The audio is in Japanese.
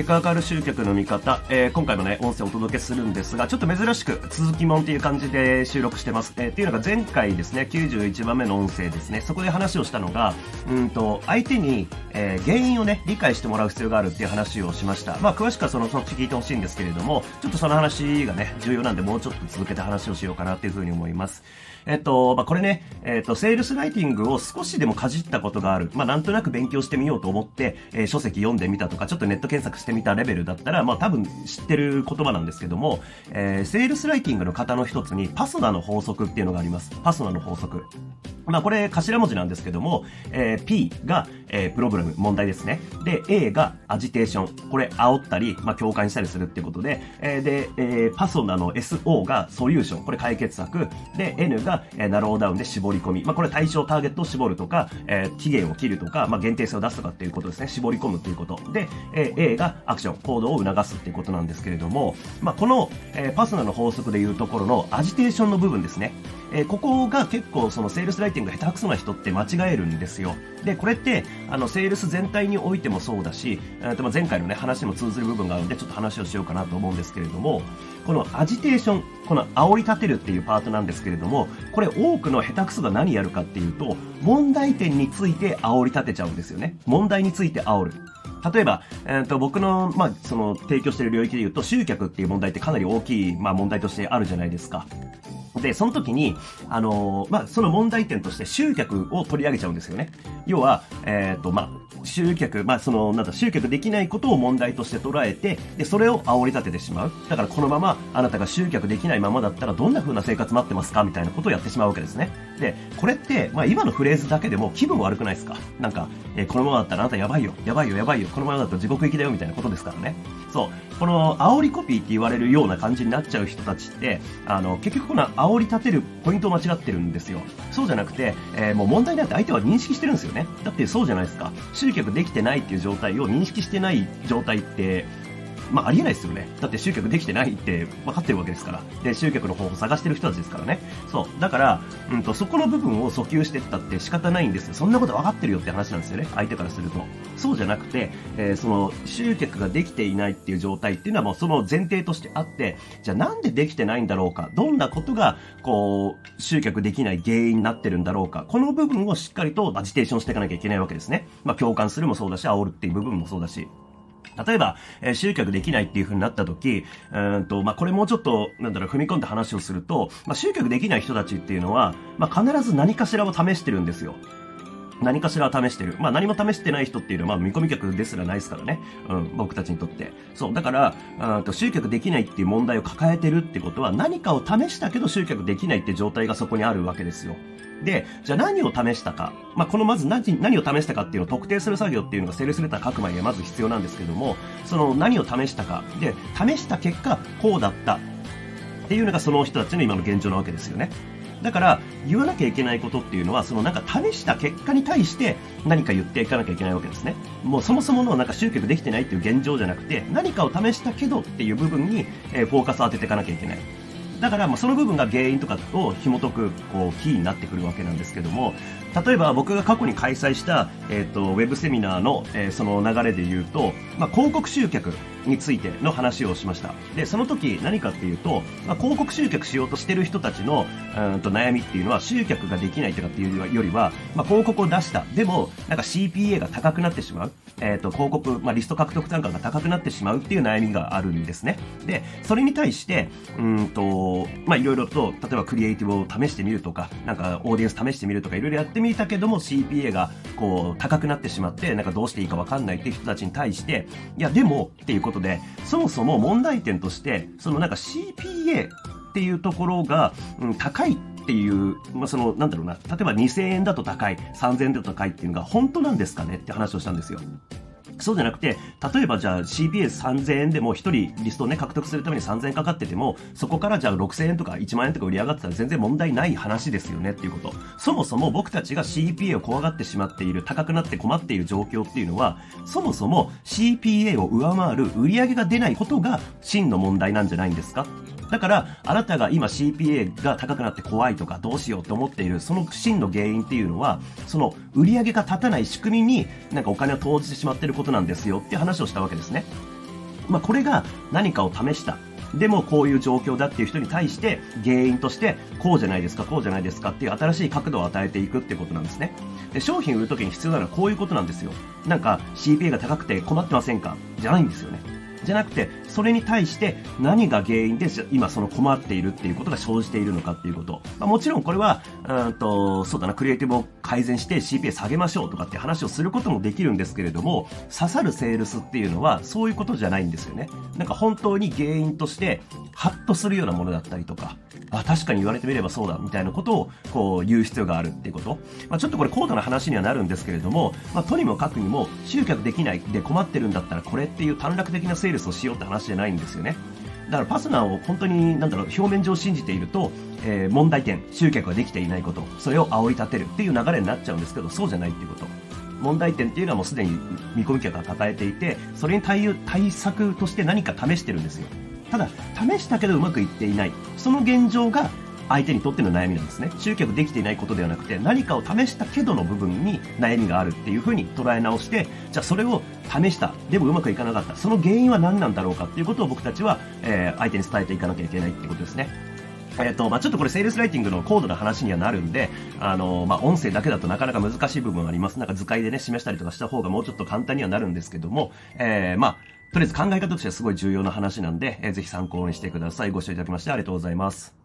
結果が変わる集客の見方、えー、今回もね、音声をお届けするんですが、ちょっと珍しく続きもんっていう感じで収録してます。えー、っていうのが前回ですね、91番目の音声ですね、そこで話をしたのが、うんと、相手に、えー、原因をね、理解してもらう必要があるっていう話をしました。まあ、詳しくはその、そっち聞いてほしいんですけれども、ちょっとその話がね、重要なんで、もうちょっと続けて話をしようかなっていうふうに思います。えっと、まあ、これね、えっと、セールスライティングを少しでもかじったことがある。まあ、なんとなく勉強してみようと思って、えー、書籍読んでみたとか、ちょっとネット検索してみたレベルだったら、まあ、多分知ってる言葉なんですけども、えー、セールスライティングの型の一つに、パソナの法則っていうのがあります。パソナの法則。まあ、これ頭文字なんですけども、えー、P が、えー、プロブレム、問題ですね。で、A がアジテーション。これ、煽ったり、まあ、共感したりするっていうことで、えー、で、えー、パソナの SO がソリューション。これ解決策。で、N が、えー、ナローダウンで絞り込み。まあ、これ対象ターゲットを絞るとか、えー、期限を切るとか、まあ、限定性を出すとかっていうことですね。絞り込むっていうこと。で、えー、A がアクション、行動を促すっていうことなんですけれども、まあ、この、えー、パソナの法則でいうところのアジテーションの部分ですね。えー、ここが結構そのセールスライティング下手くそな人って間違えるんですよ。で、これって、あの、セールス全体においてもそうだし、えー、と前回のね、話にも通ずる部分があるんで、ちょっと話をしようかなと思うんですけれども、このアジテーション、この煽り立てるっていうパートなんですけれども、これ多くの下手くそが何やるかっていうと、問題点について煽り立てちゃうんですよね。問題について煽る。例えば、えーと、僕の,、まあ、その提供している領域で言うと集客っていう問題ってかなり大きい、まあ、問題としてあるじゃないですか。で、その時に、あのー、まあ、その問題点として集客を取り上げちゃうんですよね。要は、えっ、ー、と、まあ、集客、まあ、その、なんだ、集客できないことを問題として捉えて、で、それを煽り立ててしまう。だから、このまま、あなたが集客できないままだったら、どんな風な生活待ってますか？みたいなことをやってしまうわけですね。で、これって、まあ、今のフレーズだけでも気分悪くないですか？なんか、えー、このままだったらあなたやばいよ、やばいよ、やばいよ、このままだと地獄行きだよ、みたいなことですからね。そう。この、煽りコピーって言われるような感じになっちゃう人たちって、あの、結局この煽り立てるポイントを間違ってるんですよ。そうじゃなくて、えー、もう問題なって相手は認識してるんですよね。だってそうじゃないですか。集客できてないっていう状態を認識してない状態って、まあ、ありえないですよね。だって集客できてないって分かってるわけですから。で、集客の方法を探してる人たちですからね。そう。だから、うんと、そこの部分を訴求してったって仕方ないんですよ。そんなこと分かってるよって話なんですよね。相手からすると。そうじゃなくて、えー、その、集客ができていないっていう状態っていうのはもうその前提としてあって、じゃあなんでできてないんだろうか。どんなことが、こう、集客できない原因になってるんだろうか。この部分をしっかりとアジテーションしていかなきゃいけないわけですね。まあ、共感するもそうだし、煽るっていう部分もそうだし。例えば、えー、集客できないっていう風になった時、うんと、まあ、これもうちょっと、なんだろう、踏み込んで話をすると、まあ、集客できない人たちっていうのは、まあ、必ず何かしらを試してるんですよ。何かしら試してる。まあ何も試してない人っていうのは、まあ見込み客ですらないですからね。うん、僕たちにとって。そう。だから、あと集客できないっていう問題を抱えてるってことは、何かを試したけど集客できないって状態がそこにあるわけですよ。で、じゃあ何を試したか。まあ、このまず何何を試したかっていうのを特定する作業っていうのがセールスレター書く前にはまず必要なんですけども、その何を試したか。で、試した結果、こうだった。っていうのがその人たちの今の現状なわけですよね。だから、言わなきゃいけないことっていうのは、そのなんか試した結果に対して何か言っていかなきゃいけないわけですね。もうそもそものなんか集客できてないっていう現状じゃなくて、何かを試したけどっていう部分に、えフォーカスを当てていかなきゃいけない。だから、まあ、その部分が原因とかを紐解く、こう、キーになってくるわけなんですけども、例えば僕が過去に開催した、えっ、と、ウェブセミナーの、えー、その流れで言うと、まあ、広告集客についての話をしました。で、その時何かっていうと、まあ、広告集客しようとしてる人たちの、うんと悩みっていうのは集客ができないとかっていうよりは、まあ、広告を出した。でも、なんか CPA が高くなってしまう。えっ、ー、と、広告、まあ、リスト獲得単価が高くなってしまうっていう悩みがあるんですね。で、それに対して、うんと、まあ、いろいろと、例えばクリエイティブを試してみるとか、なんかオーディエンス試してみるとか、いろいろやってみたけども CPA がこう高くなってしまって、なんかどうしていいかわかんないっていう人たちに対して、いや、でもっていうことで、そもそも問題点として、そのなんか CPA っていうところが、うん、高いっていう、まあ、その、なんだろうな、例えば2000円だと高い、3000円だと高いっていうのが本当なんですかねって話をしたんですよ。そうじゃなくて、例えばじゃあ CPA3000 円でも1人リストをね、獲得するために3000円かかってても、そこからじゃあ6000円とか1万円とか売り上がってたら全然問題ない話ですよねっていうこと。そもそも僕たちが CPA を怖がってしまっている、高くなって困っている状況っていうのは、そもそも CPA を上回る売り上げが出ないことが真の問題なんじゃないんですか？だから、あなたが今 CPA が高くなって怖いとかどうしようと思っている、その真の原因っていうのは、その売り上げが立たない仕組みになんかお金を投じてしまっていることなんですよって話をしたわけですね。まあ、これが何かを試した。でもこういう状況だっていう人に対して原因としてこうじゃないですか、こうじゃないですかっていう新しい角度を与えていくっていうことなんですね。で、商品売るときに必要なのはこういうことなんですよ。なんか CPA が高くて困ってませんか？じゃないんですよね。じゃなくて、それに対して何が原因で今その困っているっていうことが生じているのかっていうこと。まあ、もちろんこれは、うんと、そうだな、クリエイティブを改善して CPA 下げましょうとかって話をすることもできるんですけれども、刺さるセールスっていうのはそういうことじゃないんですよね。なんか本当に原因として、ハッとするようなものだったりとか、あ、確かに言われてみればそうだ、みたいなことを、こう、言う必要があるっていうこと。まあ、ちょっとこれ高度な話にはなるんですけれども、まあ、とにもかくにも、集客できないで困ってるんだったら、これっていう短絡的なセールをしようって話じゃないんですよね。だからパスナーを本当に、なんだろう、表面上信じていると、えー、問題点、集客ができていないこと、それを煽り立てるっていう流れになっちゃうんですけど、そうじゃないっていうこと。問題点っていうのはもうすでに見込み客が抱えていて、それに対対策として何か試してるんですよ。ただ、試したけどうまくいっていない。その現状が相手にとっての悩みなんですね。集客できていないことではなくて、何かを試したけどの部分に悩みがあるっていう風に捉え直して、じゃあそれを試した。でもうまくいかなかった。その原因は何なんだろうかっていうことを僕たちは、えー、相手に伝えていかなきゃいけないってことですね。えっ、と、まあ、ちょっとこれセールスライティングの高度な話にはなるんで、あの、まあ、音声だけだとなかなか難しい部分あります。なんか図解でね、示したりとかした方がもうちょっと簡単にはなるんですけども、えー、まあ、とりあえず考え方としてはすごい重要な話なんで、えー、ぜひ参考にしてください。ご視聴いただきましてありがとうございます。